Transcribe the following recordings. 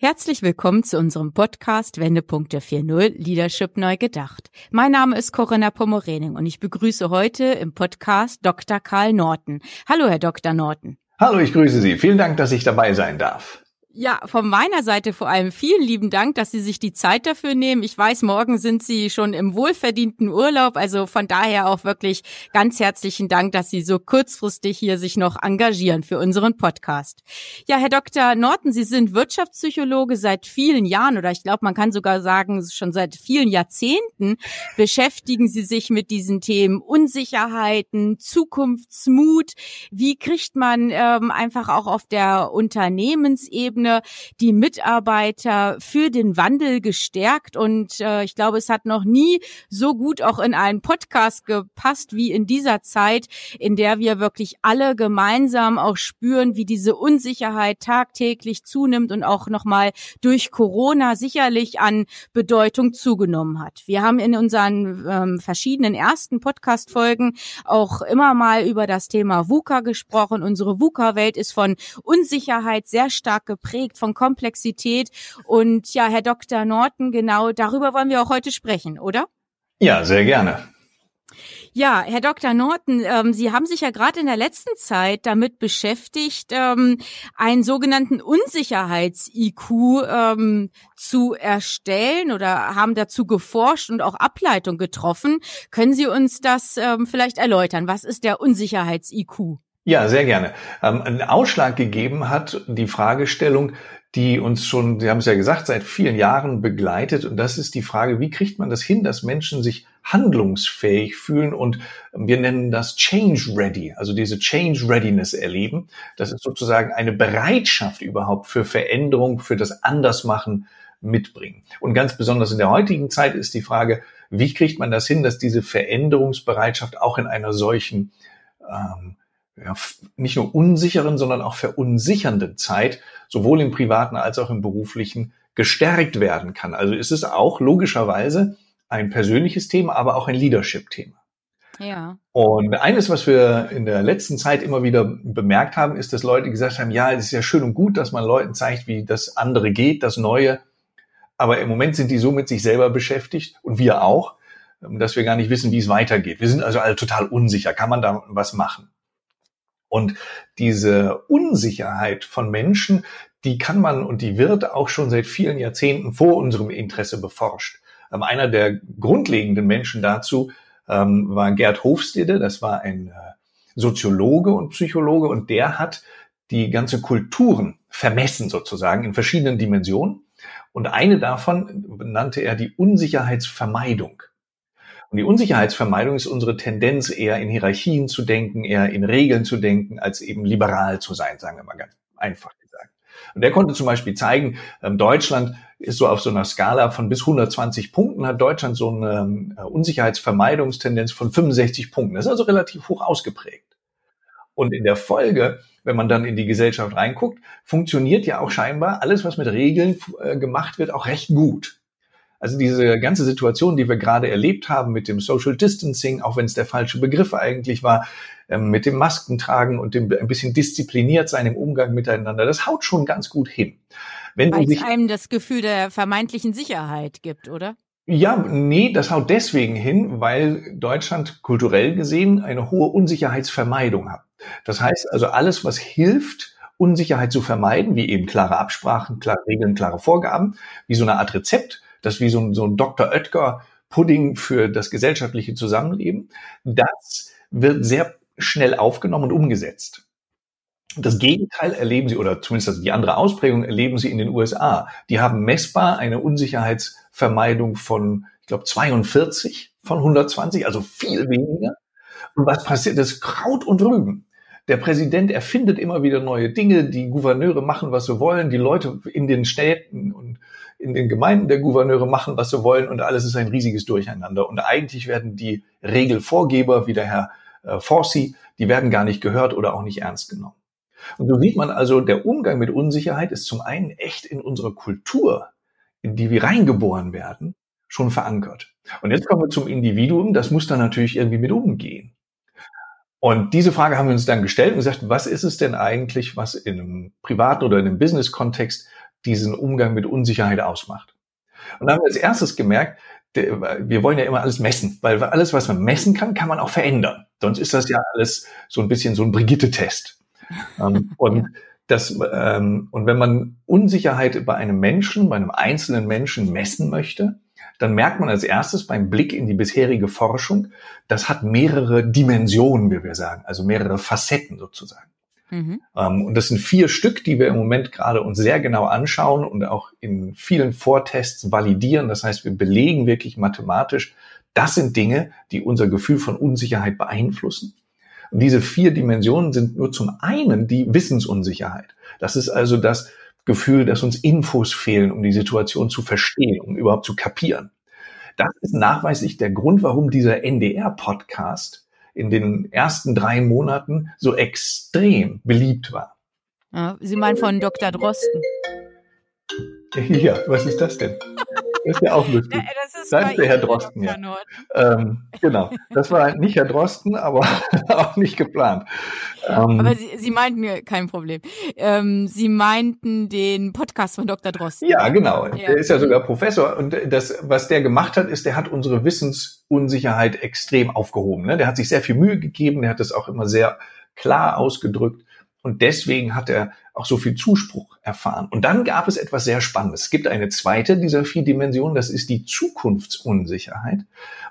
Herzlich willkommen zu unserem Podcast Wendepunkte 4.0 Leadership neu gedacht. Mein Name ist Corinna Pomorening und ich begrüße heute im Podcast Dr. Karl Norton. Hallo, Herr Dr. Norton. Hallo, ich grüße Sie. Vielen Dank, dass ich dabei sein darf. Ja, von meiner Seite vor allem vielen lieben Dank, dass Sie sich die Zeit dafür nehmen. Ich weiß, morgen sind Sie schon im wohlverdienten Urlaub, also von daher auch wirklich ganz herzlichen Dank, dass Sie so kurzfristig hier sich noch engagieren für unseren Podcast. Ja, Herr Dr. Norton, Sie sind Wirtschaftspsychologe seit vielen Jahren oder ich glaube, man kann sogar sagen, schon seit vielen Jahrzehnten beschäftigen Sie sich mit diesen Themen Unsicherheiten, Zukunftsmut. Wie kriegt man ähm, einfach auch auf der Unternehmensebene Ebene die Mitarbeiter für den Wandel gestärkt. Und äh, ich glaube, es hat noch nie so gut auch in einen Podcast gepasst wie in dieser Zeit, in der wir wirklich alle gemeinsam auch spüren, wie diese Unsicherheit tagtäglich zunimmt und auch nochmal durch Corona sicherlich an Bedeutung zugenommen hat. Wir haben in unseren ähm, verschiedenen ersten Podcast-Folgen auch immer mal über das Thema VUCA gesprochen. Unsere VUCA-Welt ist von Unsicherheit sehr stark geprägt geprägt von Komplexität. Und ja, Herr Dr. Norton, genau darüber wollen wir auch heute sprechen, oder? Ja, sehr gerne. Ja, Herr Dr. Norton, ähm, Sie haben sich ja gerade in der letzten Zeit damit beschäftigt, ähm, einen sogenannten Unsicherheits-IQ ähm, zu erstellen oder haben dazu geforscht und auch Ableitung getroffen. Können Sie uns das ähm, vielleicht erläutern? Was ist der Unsicherheits-IQ? Ja, sehr gerne. Ähm, einen Ausschlag gegeben hat die Fragestellung, die uns schon, Sie haben es ja gesagt, seit vielen Jahren begleitet. Und das ist die Frage, wie kriegt man das hin, dass Menschen sich handlungsfähig fühlen und wir nennen das Change Ready, also diese Change Readiness erleben. Das ist sozusagen eine Bereitschaft überhaupt für Veränderung, für das Andersmachen mitbringen. Und ganz besonders in der heutigen Zeit ist die Frage, wie kriegt man das hin, dass diese Veränderungsbereitschaft auch in einer solchen ähm, ja, nicht nur unsicheren, sondern auch verunsichernden Zeit, sowohl im privaten als auch im beruflichen, gestärkt werden kann. Also ist es auch logischerweise ein persönliches Thema, aber auch ein Leadership-Thema. Ja. Und eines, was wir in der letzten Zeit immer wieder bemerkt haben, ist, dass Leute gesagt haben, ja, es ist ja schön und gut, dass man Leuten zeigt, wie das andere geht, das Neue. Aber im Moment sind die so mit sich selber beschäftigt und wir auch, dass wir gar nicht wissen, wie es weitergeht. Wir sind also alle total unsicher. Kann man da was machen? Und diese Unsicherheit von Menschen, die kann man und die wird auch schon seit vielen Jahrzehnten vor unserem Interesse beforscht. Ähm, einer der grundlegenden Menschen dazu ähm, war Gerd Hofstede, das war ein äh, Soziologe und Psychologe und der hat die ganze Kulturen vermessen sozusagen in verschiedenen Dimensionen. Und eine davon nannte er die Unsicherheitsvermeidung. Und die Unsicherheitsvermeidung ist unsere Tendenz, eher in Hierarchien zu denken, eher in Regeln zu denken, als eben liberal zu sein, sagen wir mal ganz einfach gesagt. Und er konnte zum Beispiel zeigen, ähm, Deutschland ist so auf so einer Skala von bis 120 Punkten, hat Deutschland so eine ähm, Unsicherheitsvermeidungstendenz von 65 Punkten. Das ist also relativ hoch ausgeprägt. Und in der Folge, wenn man dann in die Gesellschaft reinguckt, funktioniert ja auch scheinbar alles, was mit Regeln äh, gemacht wird, auch recht gut. Also diese ganze Situation, die wir gerade erlebt haben mit dem Social Distancing, auch wenn es der falsche Begriff eigentlich war, ähm, mit dem Maskentragen und dem ein bisschen diszipliniert sein im Umgang miteinander, das haut schon ganz gut hin. Wenn Weil es einem das Gefühl der vermeintlichen Sicherheit gibt, oder? Ja, nee, das haut deswegen hin, weil Deutschland kulturell gesehen eine hohe Unsicherheitsvermeidung hat. Das heißt also alles, was hilft, Unsicherheit zu vermeiden, wie eben klare Absprachen, klare Regeln, klare Vorgaben, wie so eine Art Rezept, das ist wie so ein, so ein Dr. Oetker Pudding für das gesellschaftliche Zusammenleben. Das wird sehr schnell aufgenommen und umgesetzt. Das Gegenteil erleben Sie, oder zumindest die andere Ausprägung erleben Sie in den USA. Die haben messbar eine Unsicherheitsvermeidung von, ich glaube, 42 von 120, also viel weniger. Und was passiert? Das Kraut und Rüben. Der Präsident erfindet immer wieder neue Dinge, die Gouverneure machen, was sie wollen, die Leute in den Städten und in den Gemeinden der Gouverneure machen, was sie wollen und alles ist ein riesiges Durcheinander. Und eigentlich werden die Regelvorgeber, wie der Herr äh, Forsey, die werden gar nicht gehört oder auch nicht ernst genommen. Und so sieht man also, der Umgang mit Unsicherheit ist zum einen echt in unserer Kultur, in die wir reingeboren werden, schon verankert. Und jetzt kommen wir zum Individuum, das muss dann natürlich irgendwie mit umgehen. Und diese Frage haben wir uns dann gestellt und gesagt, was ist es denn eigentlich, was in einem privaten oder in einem Business-Kontext diesen Umgang mit Unsicherheit ausmacht? Und dann haben wir als erstes gemerkt, wir wollen ja immer alles messen, weil alles, was man messen kann, kann man auch verändern. Sonst ist das ja alles so ein bisschen so ein Brigitte-Test. Ähm, und das, ähm, und wenn man Unsicherheit bei einem Menschen, bei einem einzelnen Menschen messen möchte, dann merkt man als erstes beim Blick in die bisherige Forschung, das hat mehrere Dimensionen, wie wir sagen, also mehrere Facetten sozusagen. Mhm. Ähm, und das sind vier Stück, die wir im Moment gerade uns sehr genau anschauen und auch in vielen Vortests validieren. Das heißt, wir belegen wirklich mathematisch, das sind Dinge, die unser Gefühl von Unsicherheit beeinflussen. Und diese vier Dimensionen sind nur zum einen die Wissensunsicherheit. Das ist also das Gefühl, dass uns Infos fehlen, um die Situation zu verstehen, um überhaupt zu kapieren. Das ist nachweislich der Grund, warum dieser NDR-Podcast in den ersten drei Monaten so extrem beliebt war. Sie meinen von Dr. Drosten. Ja, was ist das denn? Das ist ja auch lustig. Ja, der Herr Drosten, ja. Ähm, genau. Das war nicht Herr Drosten, aber auch nicht geplant. Ähm, aber Sie, Sie meinten kein Problem. Ähm, Sie meinten den Podcast von Dr. Drosten. Ja, genau. Ja. Der ist ja sogar Professor. Und das, was der gemacht hat, ist, der hat unsere Wissensunsicherheit extrem aufgehoben. Ne? Der hat sich sehr viel Mühe gegeben. Der hat das auch immer sehr klar ausgedrückt. Und deswegen hat er auch so viel Zuspruch erfahren. Und dann gab es etwas sehr Spannendes. Es gibt eine zweite dieser vier Dimensionen, das ist die Zukunftsunsicherheit.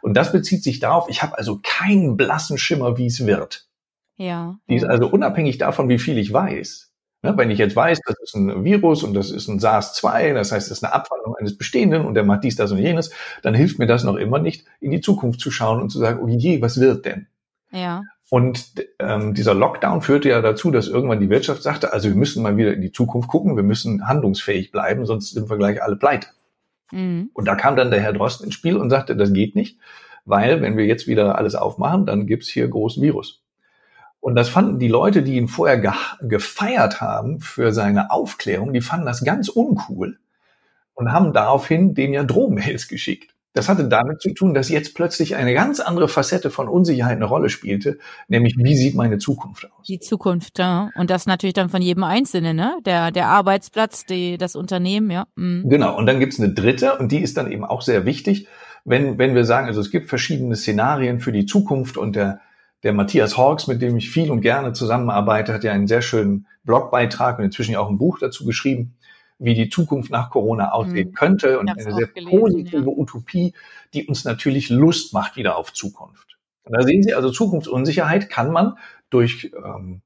Und das bezieht sich darauf, ich habe also keinen blassen Schimmer, wie es wird. Ja. Die ist also unabhängig davon, wie viel ich weiß. Ne, wenn ich jetzt weiß, das ist ein Virus und das ist ein SARS-2, das heißt, das ist eine Abwandlung eines Bestehenden und der macht dies, das und jenes, dann hilft mir das noch immer nicht, in die Zukunft zu schauen und zu sagen, oh je, was wird denn? Ja. Und ähm, dieser Lockdown führte ja dazu, dass irgendwann die Wirtschaft sagte, also wir müssen mal wieder in die Zukunft gucken, wir müssen handlungsfähig bleiben, sonst sind wir gleich alle pleite. Mhm. Und da kam dann der Herr Drosten ins Spiel und sagte, das geht nicht, weil wenn wir jetzt wieder alles aufmachen, dann gibt's hier großen Virus. Und das fanden die Leute, die ihn vorher ge gefeiert haben für seine Aufklärung, die fanden das ganz uncool und haben daraufhin dem ja Drohmails geschickt. Das hatte damit zu tun, dass jetzt plötzlich eine ganz andere Facette von Unsicherheit eine Rolle spielte, nämlich wie sieht meine Zukunft aus? Die Zukunft, ja. Und das natürlich dann von jedem Einzelnen, ne? Der, der Arbeitsplatz, die, das Unternehmen, ja. Mhm. Genau. Und dann gibt's eine dritte und die ist dann eben auch sehr wichtig, wenn, wenn wir sagen, also es gibt verschiedene Szenarien für die Zukunft und der, der Matthias Hawks, mit dem ich viel und gerne zusammenarbeite, hat ja einen sehr schönen Blogbeitrag und inzwischen auch ein Buch dazu geschrieben wie die Zukunft nach Corona aussehen mhm. könnte und eine sehr gelesen, positive ja. Utopie, die uns natürlich Lust macht wieder auf Zukunft. Und da sehen Sie also Zukunftsunsicherheit kann man durch ähm,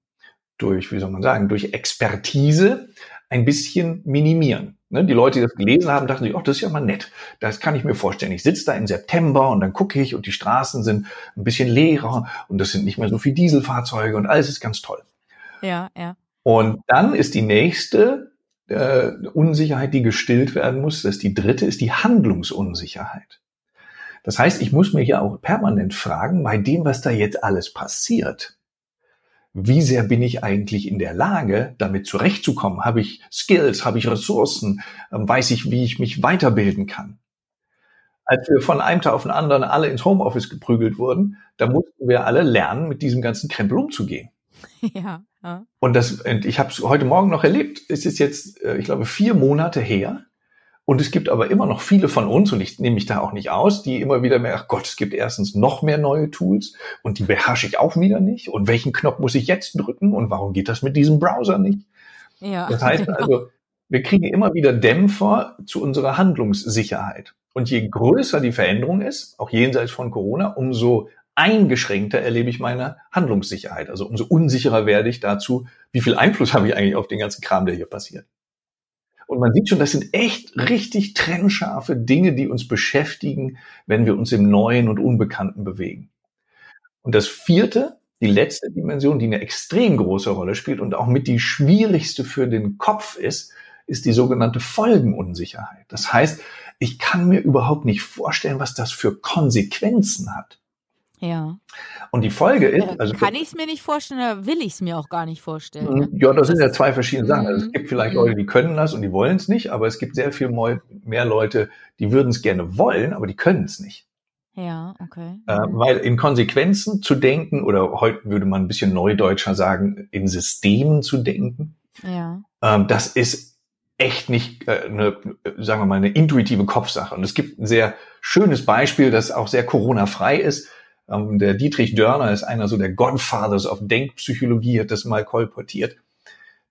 durch wie soll man sagen durch Expertise ein bisschen minimieren. Ne, die Leute, die das gelesen haben, dachten sich, oh, das ist ja mal nett. Das kann ich mir vorstellen. Ich sitze da im September und dann gucke ich und die Straßen sind ein bisschen leerer und das sind nicht mehr so viele Dieselfahrzeuge und alles ist ganz toll. Ja, ja. Und dann ist die nächste äh, Unsicherheit, die gestillt werden muss. Das ist die dritte, ist die Handlungsunsicherheit. Das heißt, ich muss mir hier auch permanent fragen, bei dem, was da jetzt alles passiert, wie sehr bin ich eigentlich in der Lage, damit zurechtzukommen? Habe ich Skills, habe ich Ressourcen, ähm, weiß ich, wie ich mich weiterbilden kann? Als wir von einem Tag auf den anderen alle ins Homeoffice geprügelt wurden, da mussten wir alle lernen, mit diesem ganzen Krempel umzugehen. Ja. ja. Und das, und ich habe es heute Morgen noch erlebt. Es ist jetzt, äh, ich glaube, vier Monate her. Und es gibt aber immer noch viele von uns, und ich nehme mich da auch nicht aus, die immer wieder mehr, ach Gott, es gibt erstens noch mehr neue Tools und die beherrsche ich auch wieder nicht. Und welchen Knopf muss ich jetzt drücken und warum geht das mit diesem Browser nicht? Ja, das heißt genau. also, wir kriegen immer wieder Dämpfer zu unserer Handlungssicherheit. Und je größer die Veränderung ist, auch jenseits von Corona, umso eingeschränkter erlebe ich meine Handlungssicherheit. Also umso unsicherer werde ich dazu, wie viel Einfluss habe ich eigentlich auf den ganzen Kram, der hier passiert. Und man sieht schon, das sind echt richtig trennscharfe Dinge, die uns beschäftigen, wenn wir uns im Neuen und Unbekannten bewegen. Und das vierte, die letzte Dimension, die eine extrem große Rolle spielt und auch mit die schwierigste für den Kopf ist, ist die sogenannte Folgenunsicherheit. Das heißt, ich kann mir überhaupt nicht vorstellen, was das für Konsequenzen hat. Ja. Und die Folge ist, also kann ich es mir nicht vorstellen oder will ich es mir auch gar nicht vorstellen? Ne? Ja, das sind ja zwei verschiedene Sachen. Also es gibt vielleicht Leute, die können das und die wollen es nicht, aber es gibt sehr viel mehr Leute, die würden es gerne wollen, aber die können es nicht. Ja, okay. Äh, weil in Konsequenzen zu denken, oder heute würde man ein bisschen neudeutscher sagen, in Systemen zu denken, ja. ähm, das ist echt nicht äh, eine, sagen wir mal, eine intuitive Kopfsache. Und es gibt ein sehr schönes Beispiel, das auch sehr Corona-frei ist. Ähm, der Dietrich Dörner ist einer so der Godfathers of Denkpsychologie, hat das mal kolportiert.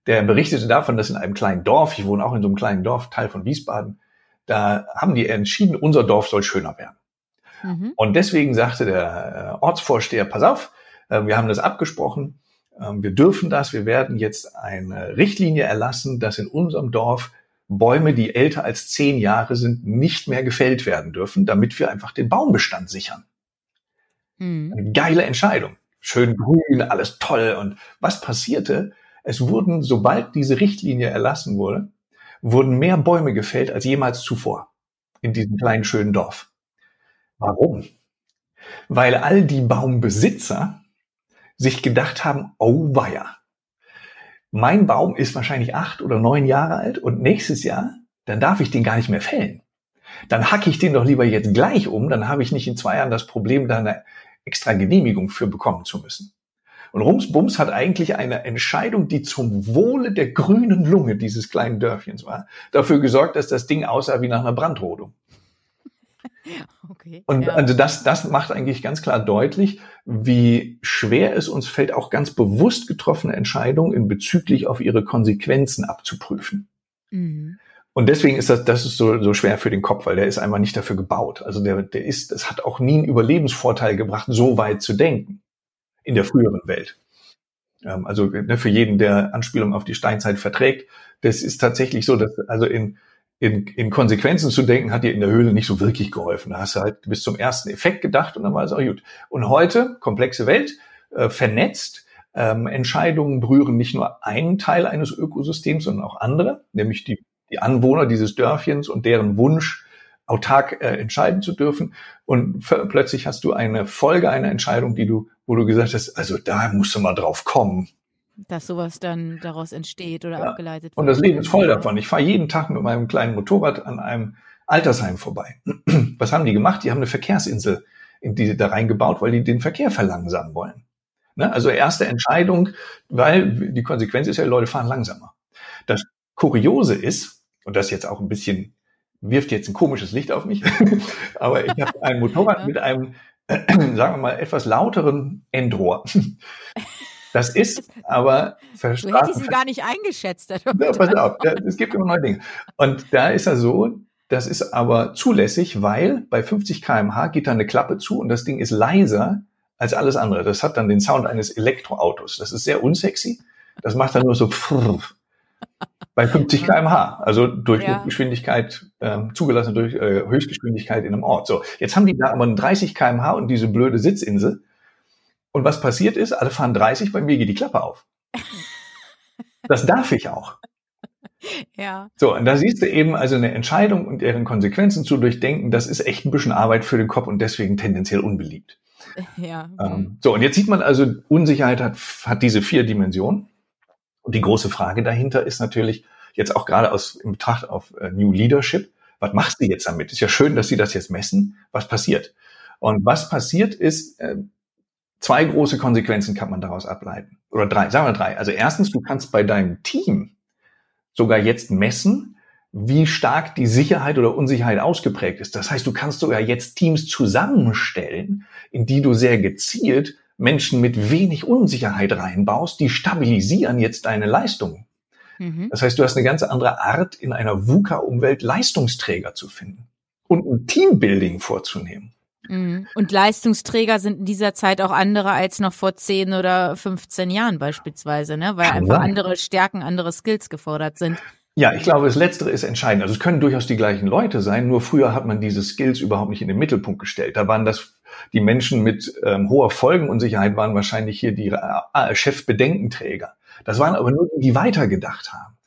Der berichtete davon, dass in einem kleinen Dorf, ich wohne auch in so einem kleinen Dorf, Teil von Wiesbaden, da haben die entschieden, unser Dorf soll schöner werden. Mhm. Und deswegen sagte der äh, Ortsvorsteher, pass auf, äh, wir haben das abgesprochen, ähm, wir dürfen das, wir werden jetzt eine Richtlinie erlassen, dass in unserem Dorf Bäume, die älter als zehn Jahre sind, nicht mehr gefällt werden dürfen, damit wir einfach den Baumbestand sichern. Mhm. Eine geile Entscheidung. Schön grün, alles toll. Und was passierte? Es wurden, sobald diese Richtlinie erlassen wurde, wurden mehr Bäume gefällt als jemals zuvor in diesem kleinen schönen Dorf. Warum? Weil all die Baumbesitzer sich gedacht haben, oh weia, mein Baum ist wahrscheinlich acht oder neun Jahre alt und nächstes Jahr, dann darf ich den gar nicht mehr fällen. Dann hacke ich den doch lieber jetzt gleich um, dann habe ich nicht in zwei Jahren das Problem, da eine extra Genehmigung für bekommen zu müssen. Und Rumsbums hat eigentlich eine Entscheidung, die zum Wohle der grünen Lunge dieses kleinen Dörfchens war, dafür gesorgt, dass das Ding aussah wie nach einer Brandrodung. Okay, und ja. also das, das macht eigentlich ganz klar deutlich, wie schwer es uns fällt, auch ganz bewusst getroffene Entscheidungen in bezüglich auf ihre Konsequenzen abzuprüfen. Mhm. Und deswegen ist das, das ist so, so schwer für den Kopf, weil der ist einfach nicht dafür gebaut. Also der, der ist, das hat auch nie einen Überlebensvorteil gebracht, so weit zu denken in der früheren Welt. Ähm, also ne, für jeden, der Anspielung auf die Steinzeit verträgt, das ist tatsächlich so, dass also in in, in Konsequenzen zu denken, hat dir in der Höhle nicht so wirklich geholfen. Da hast du halt bis zum ersten Effekt gedacht und dann war es auch gut. Und heute, komplexe Welt, äh, vernetzt, ähm, Entscheidungen berühren nicht nur einen Teil eines Ökosystems, sondern auch andere, nämlich die, die Anwohner dieses Dörfchens und deren Wunsch, autark äh, entscheiden zu dürfen. Und plötzlich hast du eine Folge einer Entscheidung, die du, wo du gesagt hast, also da musst du mal drauf kommen dass sowas dann daraus entsteht oder ja. abgeleitet wird. Und das Leben ist voll davon. Ich fahre jeden Tag mit meinem kleinen Motorrad an einem Altersheim vorbei. Was haben die gemacht? Die haben eine Verkehrsinsel in die da reingebaut, weil die den Verkehr verlangsamen wollen. Ne? Also erste Entscheidung, weil die Konsequenz ist ja, Leute fahren langsamer. Das Kuriose ist, und das jetzt auch ein bisschen wirft jetzt ein komisches Licht auf mich, aber ich habe ein Motorrad mit einem, sagen wir mal, etwas lauteren Endrohr. Das ist aber verstanden. Du hättest ihn gar nicht eingeschätzt. Ja, pass auf, ja, es gibt immer neue Dinge. Und da ist er so, das ist aber zulässig, weil bei 50 kmh geht da eine Klappe zu und das Ding ist leiser als alles andere. Das hat dann den Sound eines Elektroautos. Das ist sehr unsexy. Das macht dann nur so bei 50 kmh, also durch ja. Geschwindigkeit äh, zugelassen durch äh, Höchstgeschwindigkeit in einem Ort. So, jetzt haben die da aber einen 30 kmh und diese blöde Sitzinsel und was passiert ist, alle fahren 30, bei mir geht die Klappe auf. Das darf ich auch. Ja. So, und da siehst du eben also eine Entscheidung und deren Konsequenzen zu durchdenken, das ist echt ein bisschen Arbeit für den Kopf und deswegen tendenziell unbeliebt. Ja. Ähm, so, und jetzt sieht man also, Unsicherheit hat, hat diese vier Dimensionen. Und die große Frage dahinter ist natürlich, jetzt auch gerade aus in Betracht auf äh, New Leadership, was machst du jetzt damit? Ist ja schön, dass sie das jetzt messen. Was passiert? Und was passiert ist, äh, Zwei große Konsequenzen kann man daraus ableiten. Oder drei, sagen wir drei. Also erstens, du kannst bei deinem Team sogar jetzt messen, wie stark die Sicherheit oder Unsicherheit ausgeprägt ist. Das heißt, du kannst sogar jetzt Teams zusammenstellen, in die du sehr gezielt Menschen mit wenig Unsicherheit reinbaust, die stabilisieren jetzt deine Leistungen. Mhm. Das heißt, du hast eine ganz andere Art, in einer VUCA-Umwelt Leistungsträger zu finden und ein Teambuilding vorzunehmen. Mhm. Und Leistungsträger sind in dieser Zeit auch andere als noch vor 10 oder 15 Jahren beispielsweise, ne? weil einfach andere Stärken, andere Skills gefordert sind. Ja, ich glaube, das Letztere ist entscheidend. Also es können durchaus die gleichen Leute sein, nur früher hat man diese Skills überhaupt nicht in den Mittelpunkt gestellt. Da waren das die Menschen mit ähm, hoher Folgenunsicherheit waren wahrscheinlich hier die äh, Chefbedenkenträger. Das waren aber nur die, die weitergedacht haben.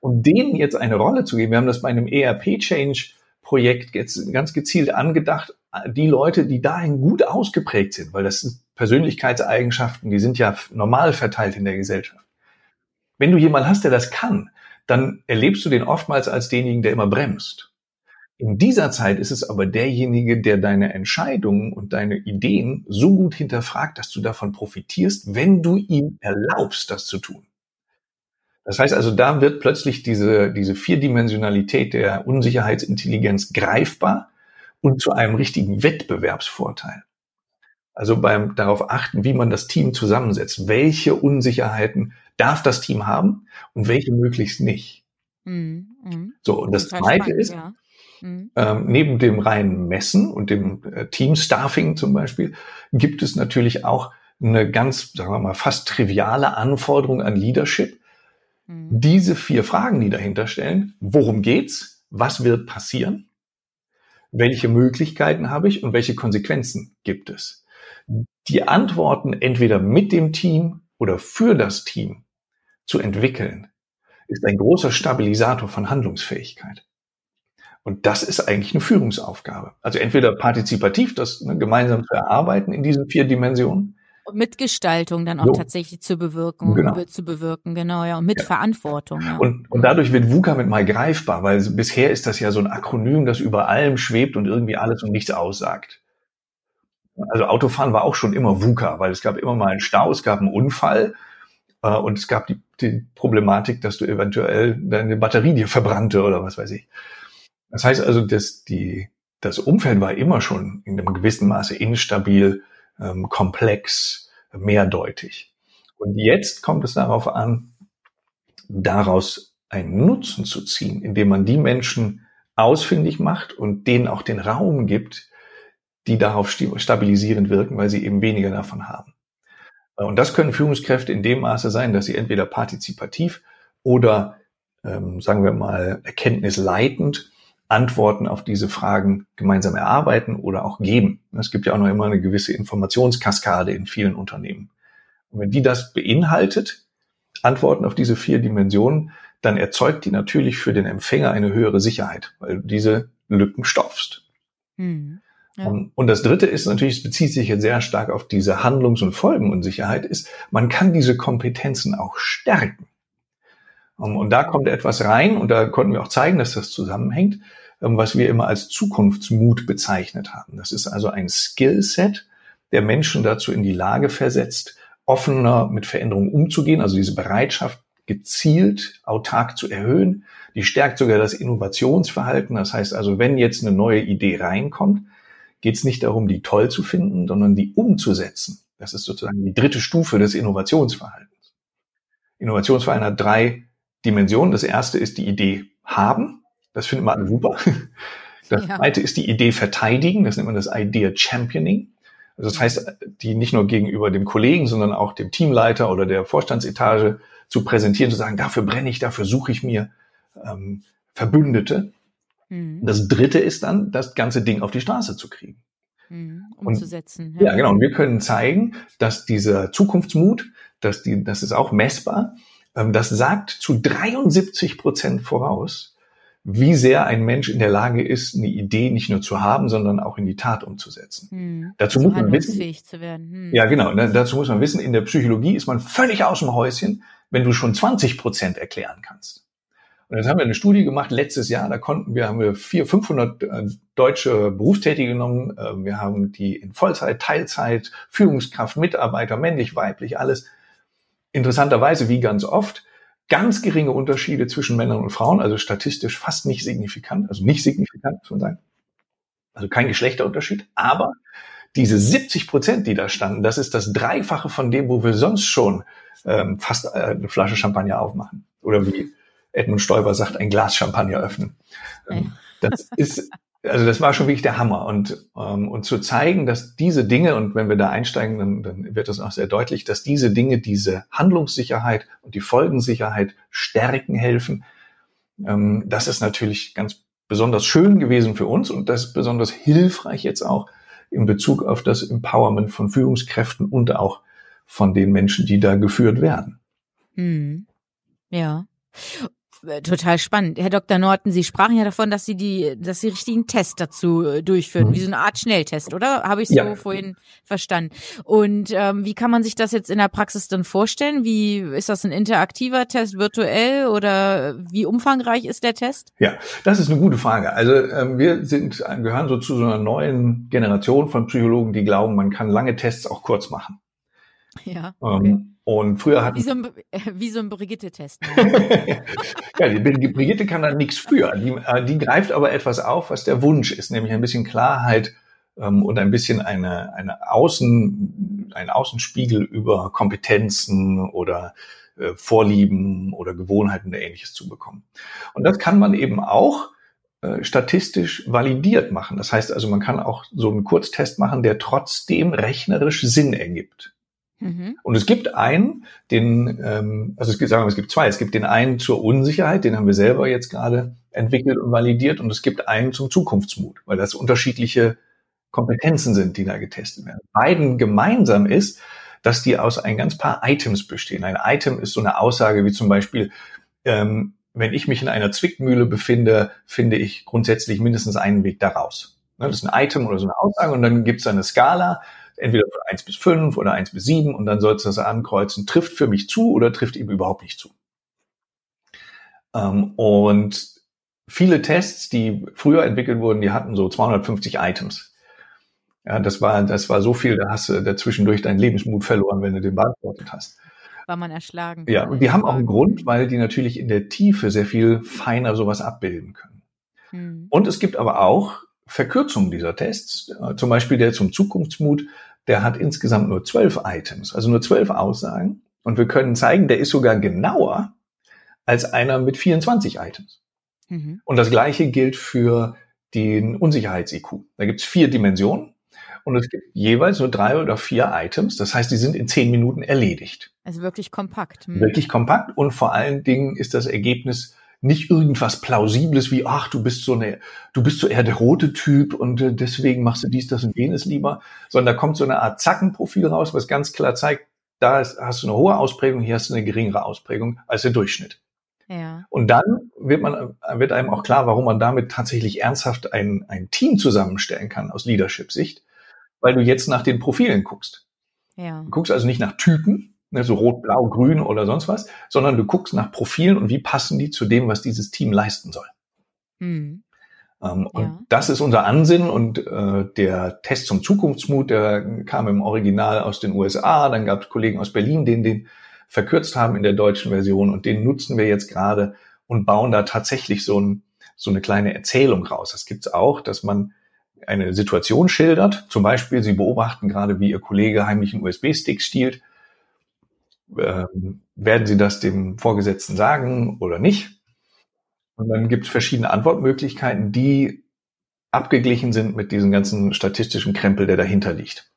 Und denen jetzt eine Rolle zu geben, wir haben das bei einem ERP-Change Projekt jetzt ganz gezielt angedacht, die Leute, die dahin gut ausgeprägt sind, weil das sind Persönlichkeitseigenschaften, die sind ja normal verteilt in der Gesellschaft. Wenn du jemanden hast, der das kann, dann erlebst du den oftmals als denjenigen, der immer bremst. In dieser Zeit ist es aber derjenige, der deine Entscheidungen und deine Ideen so gut hinterfragt, dass du davon profitierst, wenn du ihm erlaubst, das zu tun. Das heißt also, da wird plötzlich diese, diese Vierdimensionalität der Unsicherheitsintelligenz greifbar und zu einem richtigen Wettbewerbsvorteil. Also beim darauf achten, wie man das Team zusammensetzt. Welche Unsicherheiten darf das Team haben und welche möglichst nicht. Mhm. mhm. So, und das, das Zweite spannend, ist, ja. Mhm. ähm, neben dem reinen Messen und dem äh, Teamstaffing zum Beispiel, gibt es natürlich auch eine ganz, sagen wir mal, fast triviale Anforderung an Leadership. Mhm. Diese vier Fragen, die dahinter stellen, worum geht's? Was wird passieren? Welche Möglichkeiten habe ich und welche Konsequenzen gibt es? Die Antworten entweder mit dem Team oder für das Team zu entwickeln, ist ein großer Stabilisator von Handlungsfähigkeit. Und das ist eigentlich eine Führungsaufgabe. Also entweder partizipativ, das ne, gemeinsam zu erarbeiten in diesen vier Dimensionen. Und Mitgestaltung dann auch so. tatsächlich zu bewirken, genau. zu bewirken, genau, ja, und mit ja. Verantwortung. Ja. Und, und dadurch wird VUCA mit mal greifbar, weil bisher ist das ja so ein Akronym, das über allem schwebt und irgendwie alles und nichts aussagt. Also Autofahren war auch schon immer VUCA, weil es gab immer mal einen Stau, es gab einen Unfall äh, und es gab die, die Problematik, dass du eventuell deine Batterie dir verbrannte oder was weiß ich. Das heißt also, dass die, das Umfeld war immer schon in einem gewissen Maße instabil, ähm, komplex, mehrdeutig. Und jetzt kommt es darauf an, daraus einen Nutzen zu ziehen, indem man die Menschen ausfindig macht und denen auch den Raum gibt, die darauf stabilisierend wirken, weil sie eben weniger davon haben. Und das können Führungskräfte in dem Maße sein, dass sie entweder partizipativ oder, ähm, sagen wir mal, erkenntnisleitend Antworten auf diese Fragen gemeinsam erarbeiten oder auch geben. Es gibt ja auch noch immer eine gewisse Informationskaskade in vielen Unternehmen. Und wenn die das beinhaltet, Antworten auf diese vier Dimensionen, dann erzeugt die natürlich für den Empfänger eine höhere Sicherheit, weil du diese Lücken stopfst. Mhm. Ja. Und das Dritte ist natürlich, es bezieht sich jetzt sehr stark auf diese Handlungs- und Folgenunsicherheit, ist, man kann diese Kompetenzen auch stärken. Und da kommt etwas rein, und da konnten wir auch zeigen, dass das zusammenhängt, ähm, was wir immer als Zukunftsmut bezeichnet haben. Das ist also ein Skillset, der Menschen dazu in die Lage versetzt, offener mit Veränderungen umzugehen, also diese Bereitschaft gezielt autark zu erhöhen. Die stärkt sogar das Innovationsverhalten. Das heißt also, wenn jetzt eine neue Idee reinkommt, geht es nicht darum, die toll zu finden, sondern die umzusetzen. Das ist sozusagen die dritte Stufe des Innovationsverhaltens. Innovationsverhalten hat drei Dimensionen. Das erste ist die Idee haben. Das findet man super. Das ja. zweite ist die Idee verteidigen. Das nennt man das Idea Championing. Also das heißt, die nicht nur gegenüber dem Kollegen, sondern auch dem Teamleiter oder der Vorstandsetage zu präsentieren, zu sagen, dafür brenne ich, dafür suche ich mir ähm, Verbündete. Mhm. Das dritte ist dann, das ganze Ding auf die Straße zu kriegen. Mhm, umzusetzen. Und, ja. ja, genau. Und wir können zeigen, dass dieser Zukunftsmut, dass die, das ist auch messbar, das sagt zu 73 Prozent voraus, wie sehr ein Mensch in der Lage ist, eine Idee nicht nur zu haben, sondern auch in die Tat umzusetzen. Hm, dazu muss man wissen, zu werden. Hm. ja genau, dazu muss man wissen, in der Psychologie ist man völlig aus dem Häuschen, wenn du schon 20 Prozent erklären kannst. Und jetzt haben wir eine Studie gemacht letztes Jahr, da konnten wir, haben wir vier, 500 äh, deutsche Berufstätige genommen. Äh, wir haben die in Vollzeit, Teilzeit, Führungskraft, Mitarbeiter, männlich, weiblich, alles. Interessanterweise, wie ganz oft, ganz geringe Unterschiede zwischen Männern und Frauen, also statistisch fast nicht signifikant, also nicht signifikant, muss man sagen. Also kein Geschlechterunterschied, aber diese 70 Prozent, die da standen, das ist das Dreifache von dem, wo wir sonst schon ähm, fast äh, eine Flasche Champagner aufmachen. Oder wie Edmund Stoiber sagt, ein Glas Champagner öffnen. Ähm, das ist, also das war schon wirklich der Hammer. Und, ähm, und zu zeigen, dass diese Dinge, und wenn wir da einsteigen, dann, dann wird das auch sehr deutlich, dass diese Dinge diese Handlungssicherheit und die Folgensicherheit stärken helfen, ähm, das ist natürlich ganz besonders schön gewesen für uns und das ist besonders hilfreich jetzt auch in Bezug auf das Empowerment von Führungskräften und auch von den Menschen, die da geführt werden. Hm. Ja. Äh, total spannend. Herr Dr. Norton, Sie sprachen ja davon, dass Sie die, dass Sie richtigen Test dazu äh, durchführen, mhm. wie so eine Art Schnelltest, oder? Habe ich so ja. vorhin verstanden. Und ähm, wie kann man sich das jetzt in der Praxis dann vorstellen? Wie ist das ein interaktiver Test, virtuell oder wie umfangreich ist der Test? Ja, das ist eine gute Frage. Also ähm, wir sind gehören so zu so einer neuen Generation von Psychologen, die glauben, man kann lange Tests auch kurz machen. Ja. Ähm, okay. Ähm, und früher hat wie so ein, wie so ein Brigitte-Test. ja, die, die, Brigitte kann da nichts für. Die, äh, die greift aber etwas auf, was der Wunsch ist, nämlich ein bisschen Klarheit ähm, und ein bisschen eine, eine Außen, ein Außenspiegel über Kompetenzen oder äh, Vorlieben oder Gewohnheiten oder ähnliches zu bekommen. Und das kann man eben auch äh, statistisch validiert machen. Das heißt also, man kann auch so einen Kurztest machen, der trotzdem rechnerisch Sinn ergibt. Mhm. Und es gibt einen, den, ähm, also es gibt, sagen wir, es gibt zwei. Es gibt den einen zur Unsicherheit, den haben wir selber jetzt gerade entwickelt und validiert, und es gibt einen zum Zukunftsmut, weil das unterschiedliche Kompetenzen sind, die da getestet werden. Beiden gemeinsam ist, dass die aus ein ganz paar Items bestehen. Ein Item ist so eine Aussage wie zum Beispiel, ähm, wenn ich mich in einer Zwickmühle befinde, finde ich grundsätzlich mindestens einen Weg daraus. Ne, das ist ein Item oder so eine Aussage und dann gibt es eine Skala entweder von eins bis fünf oder eins bis sieben und dann sollst du das ankreuzen, trifft für mich zu oder trifft ihm überhaupt nicht zu. Ähm, und viele Tests, die früher entwickelt wurden, die hatten so 250 Items. Ja, das war, das war so viel, da hast du dazwischendurch deinen Lebensmut verloren, wenn du den beantwortet hast. War man erschlagen. Ja, und die haben auch einen Grund, weil die natürlich in der Tiefe sehr viel feiner sowas abbilden können. Hm. Und es gibt aber auch Verkürzungen dieser Tests, äh, zum Beispiel der zum Zukunftsmut, der hat insgesamt nur zwölf Items, also nur zwölf Aussagen. Und wir können zeigen, der ist sogar genauer als einer mit 24 Items. Mhm. Und das Gleiche gilt für den Unsicherheits-IQ. Da gibt es vier Dimensionen und es gibt jeweils nur drei oder vier Items. Das heißt, die sind in zehn Minuten erledigt. Also wirklich kompakt. Mhm. Wirklich kompakt und vor allen Dingen ist das Ergebnis nicht irgendwas Plausibles wie, ach, du bist so eine, du bist so eher der rote Typ und äh, deswegen machst du dies, das und jenes lieber, sondern da kommt so eine Art Zackenprofil raus, was ganz klar zeigt, da hast du eine hohe Ausprägung, hier hast du eine geringere Ausprägung als der Durchschnitt. Ja. Und dann wird man, wird einem auch klar, warum man damit tatsächlich ernsthaft ein, ein Team zusammenstellen kann aus Leadership-Sicht, weil du jetzt nach den Profilen guckst. Ja. Du guckst also nicht nach Typen, ne, so rot, blau, grün oder sonst was, sondern du guckst nach Profilen und wie passen die zu dem, was dieses Team leisten soll. Mhm. Ähm, ja. Und das ist unser Ansinnen und äh, der Test zum Zukunftsmut, der kam im Original aus den USA, dann gab es Kollegen aus Berlin, den den verkürzt haben in der deutschen Version und den nutzen wir jetzt gerade und bauen da tatsächlich so, ein, so eine kleine Erzählung raus. Das gibt's auch, dass man eine Situation schildert. Zum Beispiel, Sie beobachten gerade, wie Ihr Kollege heimlich einen USB-Stick stiehlt ähm, werden Sie das dem Vorgesetzten sagen oder nicht? Und dann gibt es verschiedene Antwortmöglichkeiten, die abgeglichen sind mit diesem ganzen statistischen Krempel, der dahinter liegt.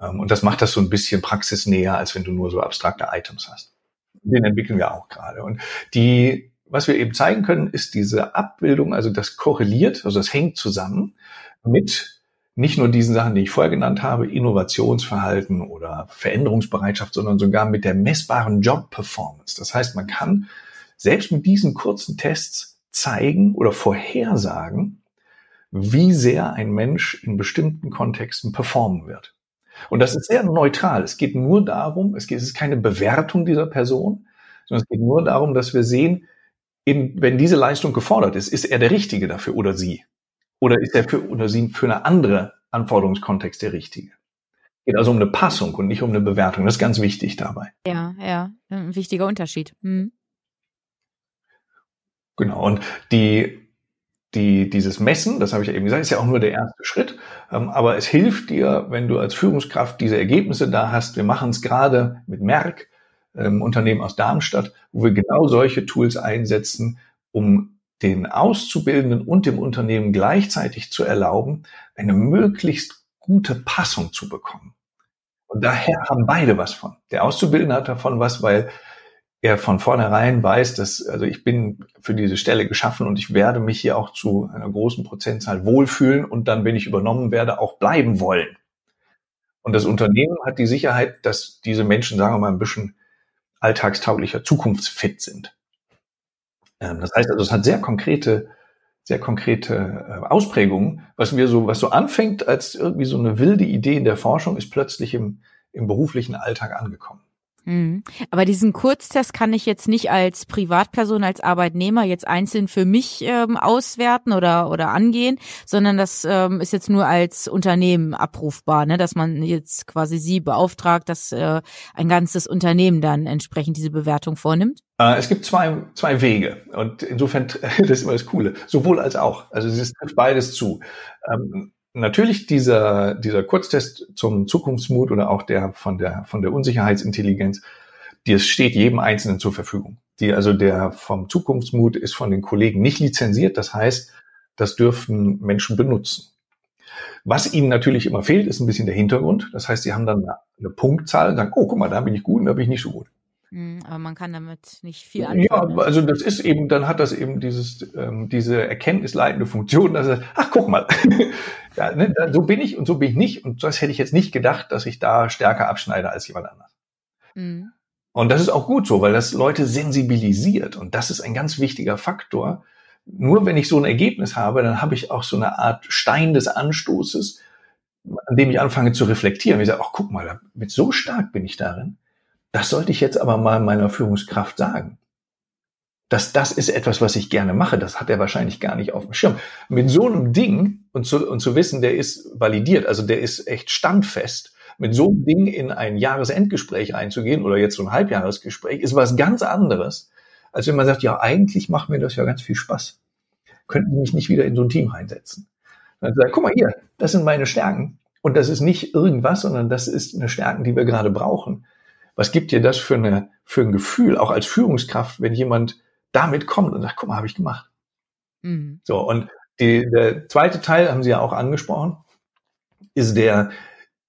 Ähm, und das macht das so ein bisschen praxisnäher, als wenn du nur so abstrakte Items hast. Den entwickeln wir auch gerade. Und die, was wir eben zeigen können, ist diese Abbildung, also das korreliert, also das hängt zusammen mit nicht nur diesen Sachen, die ich vorher genannt habe, Innovationsverhalten oder Veränderungsbereitschaft, sondern sogar mit der messbaren Job-Performance. Das heißt, man kann selbst mit diesen kurzen Tests zeigen oder vorhersagen, wie sehr ein Mensch in bestimmten Kontexten performen wird. Und das ist sehr neutral. Es geht nur darum, es, ist keine Bewertung dieser Person, sondern es geht nur darum, dass wir sehen, in, wenn diese Leistung gefordert ist, ist er der Richtige dafür oder sie. Oder ist er für oder sie für eine andere Anforderungskontext der richtige? Geht also um eine Passung und nicht um eine Bewertung. Das ist ganz wichtig dabei. Ja, ja, ein wichtiger Unterschied. Hm. Genau. Und die, die, dieses Messen, das habe ich ja eben gesagt, ist ja auch nur der erste Schritt. Ähm, aber es hilft dir, wenn du als Führungskraft diese Ergebnisse da hast. Wir machen es gerade mit Merck, ähm, Unternehmen aus Darmstadt, wo wir genau solche Tools einsetzen, um den Auszubildenden und dem Unternehmen gleichzeitig zu erlauben, eine möglichst gute Passung zu bekommen. Und daher haben beide was von. Der Auszubildende hat davon was, weil er von vornherein weiß, dass, also ich bin für diese Stelle geschaffen und ich werde mich hier auch zu einer großen Prozentzahl wohlfühlen und dann, wenn ich übernommen werde, auch bleiben wollen. Und das Unternehmen hat die Sicherheit, dass diese Menschen, sagen wir mal, ein bisschen alltagstauglicher, zukunftsfit sind. Ähm, das heißt also, es hat sehr konkrete, sehr konkrete äh, Ausprägungen. Was wir so, was so anfängt als irgendwie so eine wilde Idee in der Forschung, ist plötzlich im, im beruflichen Alltag angekommen. Mhm. Aber diesen Kurztest kann ich jetzt nicht als Privatperson, als Arbeitnehmer jetzt einzeln für mich ähm, auswerten oder oder angehen, sondern das ähm, ist jetzt nur als Unternehmen abrufbar, ne? dass man jetzt quasi Sie beauftragt, dass äh, ein ganzes Unternehmen dann entsprechend diese Bewertung vornimmt. Äh, es gibt zwei, zwei Wege und insofern, das ist immer das Coole, sowohl als auch. Also es trifft beides zu. Ähm, natürlich dieser, dieser Kurztest zum Zukunftsmut oder auch der von der, von der Unsicherheitsintelligenz, die steht jedem Einzelnen zur Verfügung. Die, also der vom Zukunftsmut ist von den Kollegen nicht lizenziert. Das heißt, das dürfen Menschen benutzen. Was ihnen natürlich immer fehlt, ist ein bisschen der Hintergrund. Das heißt, sie haben dann eine Punktzahl und sagen, oh, guck mal, da bin ich gut und da bin ich nicht so gut. Hm, aber man kann damit nicht viel anfangen. Ja, ne? also das ist eben, dann hat das eben dieses, ähm, diese erkenntnisleitende Funktion, dass er, ach guck mal, ja, ne, so bin ich und so bin ich nicht. Und das hätte ich jetzt nicht gedacht, dass ich da stärker abschneide als jemand anders. Mhm. Und das ist auch gut so, weil das Leute sensibilisiert. Und das ist ein ganz wichtiger Faktor. Nur wenn ich so ein Ergebnis habe, dann habe ich auch so eine Art Stein des Anstoßes, an dem ich anfange zu reflektieren. Ich sage, ach guck mal, mit so stark bin ich darin das sollte ich jetzt aber mal meiner Führungskraft sagen. Das, das ist etwas, was ich gerne mache. Das hat er wahrscheinlich gar nicht auf dem Schirm. Mit so einem Ding und zu, und zu wissen, der ist validiert, also der ist echt standfest, mit so einem Ding in ein Jahresendgespräch einzugehen oder jetzt so ein Halbjahresgespräch, ist was ganz anderes, als wenn man sagt, ja, eigentlich macht mir das ja ganz viel Spaß. Könnten Sie mich nicht wieder in so ein Team reinsetzen? Dann sagt, guck mal hier, das sind meine Stärken. Und das ist nicht irgendwas, sondern das ist eine Stärken, die wir gerade brauchen was gibt dir das für, eine, für ein Gefühl, auch als Führungskraft, wenn jemand damit kommt und sagt, guck mal, habe ich gemacht. Mhm. So, und die, der zweite Teil, haben Sie ja auch angesprochen, ist der,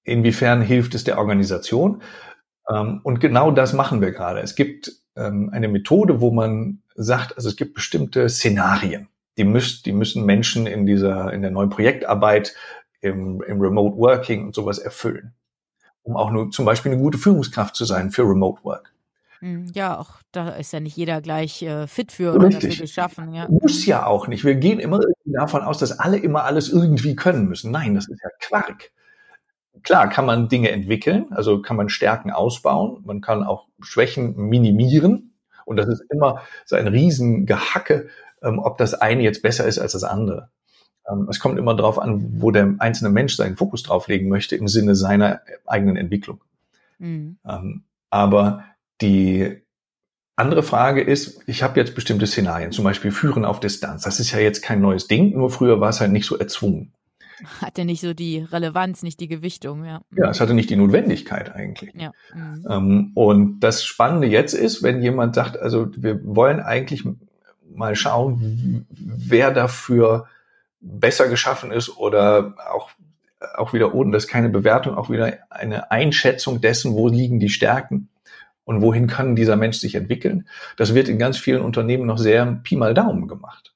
inwiefern hilft es der Organisation? Ähm, und genau das machen wir gerade. Es gibt ähm, eine Methode, wo man sagt, also es gibt bestimmte Szenarien. Die, müsst, die müssen Menschen in dieser, in der neuen Projektarbeit, im, im Remote Working und sowas erfüllen um auch nur zum Beispiel eine gute Führungskraft zu sein für Remote Work. Hm, ja, auch da ist ja nicht jeder gleich äh, fit für oder Richtig. dafür geschaffen. Ja. Muss ja auch nicht. Wir gehen immer davon aus, dass alle immer alles irgendwie können müssen. Nein, das ist ja Quark. Klar kann man Dinge entwickeln, also kann man Stärken ausbauen, man kann auch Schwächen minimieren und das ist immer so ein Riesengehacke, ähm, ob das eine jetzt besser ist als das andere. Ähm, es kommt immer darauf an, wo der einzelne Mensch seinen Fokus drauflegen möchte im Sinne seiner eigenen Entwicklung. Mhm. Ähm, aber die andere Frage ist, ich habe jetzt bestimmte Szenarien, zum Beispiel Führen auf Distanz. Das ist ja jetzt kein neues Ding, nur früher war es halt nicht so erzwungen. Hatte nicht so die Relevanz, nicht die Gewichtung, ja. Ja, es hatte nicht die Notwendigkeit eigentlich. Ja. Mhm. Ähm, und das Spannende jetzt ist, wenn jemand sagt, also wir wollen eigentlich mal schauen, wer dafür besser geschaffen ist oder auch, auch wieder ohne, das ist keine Bewertung, auch wieder eine Einschätzung dessen, wo liegen die Stärken und wohin kann dieser Mensch sich entwickeln. Das wird in ganz vielen Unternehmen noch sehr Pi mal Daumen gemacht.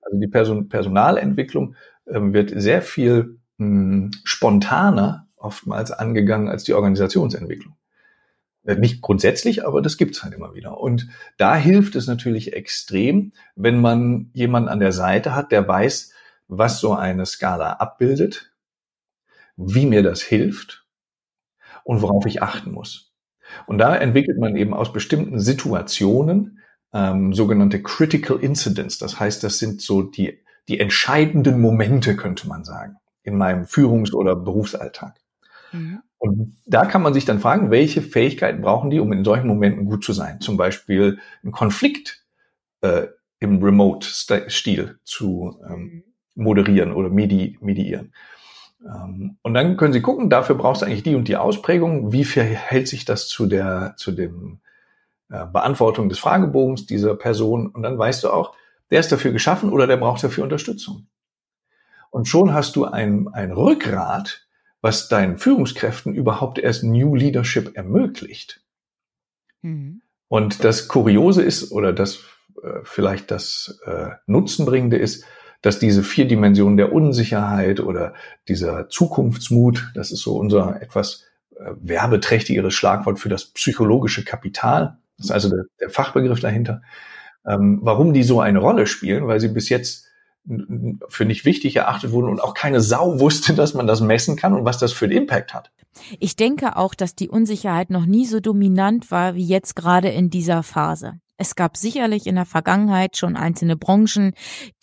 Also die Person, Personalentwicklung äh, wird sehr viel mh, hm, spontaner oftmals angegangen als die Organisationsentwicklung. Äh, nicht grundsätzlich, aber das gibt's halt immer wieder. Und da hilft es natürlich extrem, wenn man jemanden an der Seite hat, der weiß, was so eine Skala abbildet, wie mir das hilft und worauf ich achten muss. Und da entwickelt man eben aus bestimmten Situationen ähm, sogenannte Critical Incidents. Das heißt, das sind so die, die entscheidenden Momente, könnte man sagen, in meinem Führungs- oder Berufsalltag. Mhm. Und da kann man sich dann fragen, welche Fähigkeiten brauchen die, um in solchen Momenten gut zu sein? Zum Beispiel einen Konflikt äh, im Remote-Stil zu ähm, mhm moderieren oder medi mediieren. Ähm, und dann können Sie gucken, dafür brauchst du eigentlich die und die Ausprägung. Wie verhält sich das zu der, zu dem äh, Beantwortung des Fragebogens dieser Person? Und dann weißt du auch, der ist dafür geschaffen oder der braucht dafür Unterstützung. Und schon hast du ein, ein Rückgrat, was deinen Führungskräften überhaupt erst New Leadership ermöglicht. Mhm. Und das Kuriose ist, oder das äh, vielleicht das äh, Nutzenbringende ist, dass diese vier Dimensionen der Unsicherheit oder dieser Zukunftsmut, das ist so unser etwas äh, werbeträchtigeres Schlagwort für das psychologische Kapital, das ist also der, der Fachbegriff dahinter, Ähm, warum die so eine Rolle spielen, weil sie bis jetzt für nicht wichtig erachtet wurden und auch keine Sau wusste, dass man das messen kann und was das für einen Impact hat. Ich denke auch, dass die Unsicherheit noch nie so dominant war wie jetzt gerade in dieser Phase. Es gab sicherlich in der Vergangenheit schon einzelne Branchen,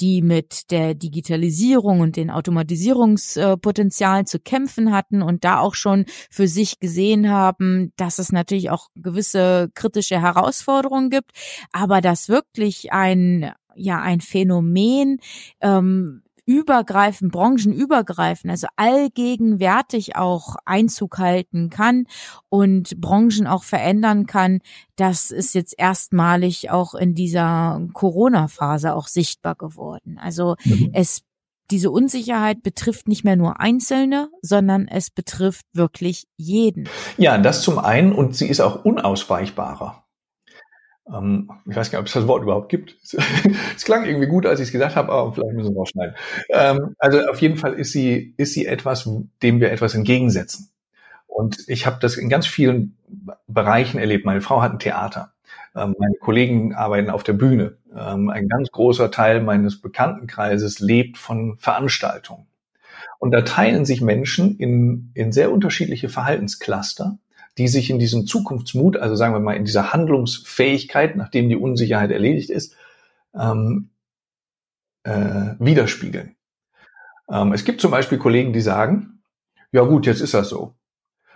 die mit der Digitalisierung und den Automatisierungspotenzialen zu kämpfen hatten und da auch schon für sich gesehen haben, dass es natürlich auch gewisse kritische Herausforderungen gibt, aber dass wirklich ein ja ein Phänomen ähm, übergreifend, branchenübergreifend, also allgegenwärtig auch Einzug halten kann und Branchen auch verändern kann, das ist jetzt erstmalig auch in dieser Corona-Phase auch sichtbar geworden. Also es diese Unsicherheit betrifft nicht mehr nur Einzelne, sondern es betrifft wirklich jeden. Ja, das zum einen und sie ist auch unausweichbarer. Ähm, ich weiß gar nicht, ob es das Wort überhaupt gibt. es klang irgendwie gut, als ich es gesagt habe, aber vielleicht müssen wir rausschneiden. Ähm, also auf jeden Fall ist sie, ist sie etwas, dem wir etwas entgegensetzen. Und ich habe das in ganz vielen Bereichen erlebt. Meine Frau hat ein Theater. Ähm, meine Kollegen arbeiten auf der Bühne. Ähm, ein ganz großer Teil meines Bekanntenkreises lebt von Veranstaltungen. Und da teilen sich Menschen in, in sehr unterschiedliche Verhaltenscluster die sich in diesem Zukunftsmut, also sagen wir mal in dieser Handlungsfähigkeit, nachdem die Unsicherheit erledigt ist, ähm, äh, widerspiegeln. Ähm, es gibt zum Beispiel Kollegen, die sagen, ja gut, jetzt ist das so.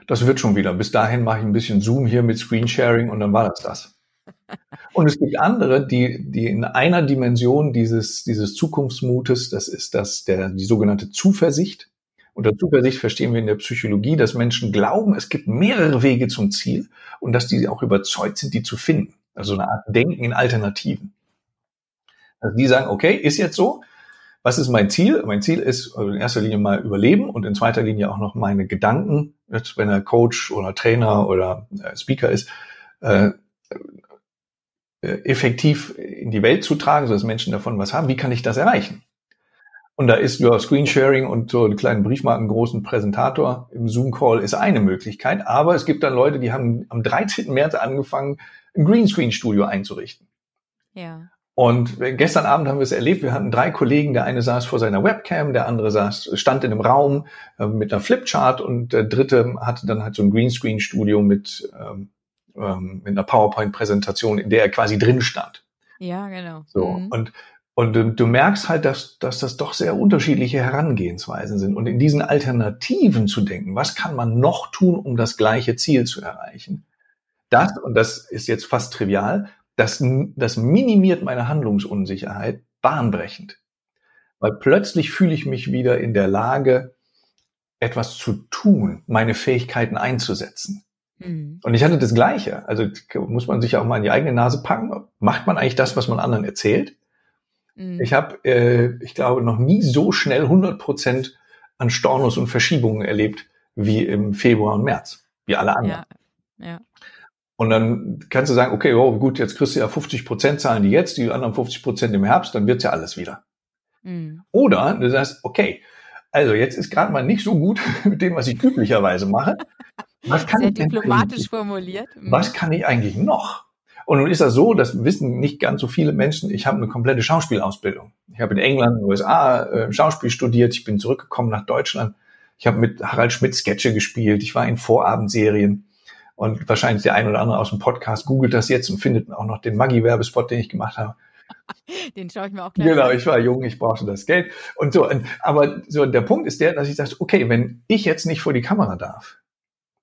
Das wird schon wieder. Bis dahin mache ich ein bisschen Zoom hier mit Screensharing und dann war das das. Und es gibt andere, die, die in einer Dimension dieses, dieses Zukunftsmutes, das ist das, der, die sogenannte Zuversicht, unter Zuversicht verstehen wir in der Psychologie, dass Menschen glauben, es gibt mehrere Wege zum Ziel und dass die auch überzeugt sind, die zu finden. Also eine Art Denken in Alternativen. Also die sagen, okay, ist jetzt so. Was ist mein Ziel? Mein Ziel ist in erster Linie mal überleben und in zweiter Linie auch noch meine Gedanken, wenn er Coach oder Trainer oder äh, Speaker ist, äh, äh, effektiv in die Welt zu tragen, sodass Menschen davon was haben. Wie kann ich das erreichen? Und da ist ja Screensharing und so einen kleinen Briefmarken großen Präsentator im Zoom-Call ist eine Möglichkeit. Aber es gibt dann Leute, die haben am 13. März angefangen, ein Greenscreen-Studio einzurichten. Ja. Und gestern Abend haben wir es erlebt. Wir hatten drei Kollegen. Der eine saß vor seiner Webcam, der andere saß, stand in einem Raum äh, mit einer Flipchart und der dritte hatte dann halt so ein Greenscreen-Studio mit, ähm, ähm, mit einer PowerPoint-Präsentation, in der er quasi drin stand. Ja, genau. So. Mhm. Und und du, du merkst halt, dass, dass das doch sehr unterschiedliche Herangehensweisen sind. Und in diesen Alternativen zu denken, was kann man noch tun, um das gleiche Ziel zu erreichen? Das, und das ist jetzt fast trivial, das, das minimiert meine Handlungsunsicherheit bahnbrechend. Weil plötzlich fühle ich mich wieder in der Lage, etwas zu tun, meine Fähigkeiten einzusetzen. Mhm. Und ich hatte das Gleiche. Also muss man sich auch mal in die eigene Nase packen. Macht man eigentlich das, was man anderen erzählt? Mhm. Ich habe, äh, ich glaube, noch nie so schnell 100 Prozent an Stornos und Verschiebungen erlebt wie im Februar und März, wie alle anderen. Ja, ja. Und dann kannst du sagen, okay, oh, gut, jetzt kriegst du ja 50 Prozent zahlen die jetzt, die anderen 50 Prozent im Herbst, dann wird's ja alles wieder. Mhm. Oder du sagst, okay, also jetzt ist gerade mal nicht so gut mit dem, was ich üblicherweise mache. Was kann Sehr ich diplomatisch formuliert. Mhm. Was kann ich eigentlich noch? Und nun ist das so, das wissen nicht ganz so viele Menschen, ich habe eine komplette Schauspielausbildung. Ich habe in England, in den USA äh, Schauspiel studiert, ich bin zurückgekommen nach Deutschland. Ich habe mit Harald Schmidt Sketche gespielt, ich war in Vorabendserien. Und wahrscheinlich der ein oder andere aus dem Podcast googelt das jetzt und findet auch noch den Maggi-Werbespot, den ich gemacht habe. Den schaue ich mir auch gleich Genau, ich war jung, ich brauchte das Geld. Und so, aber so der Punkt ist der, dass ich dachte, okay, wenn ich jetzt nicht vor die Kamera darf,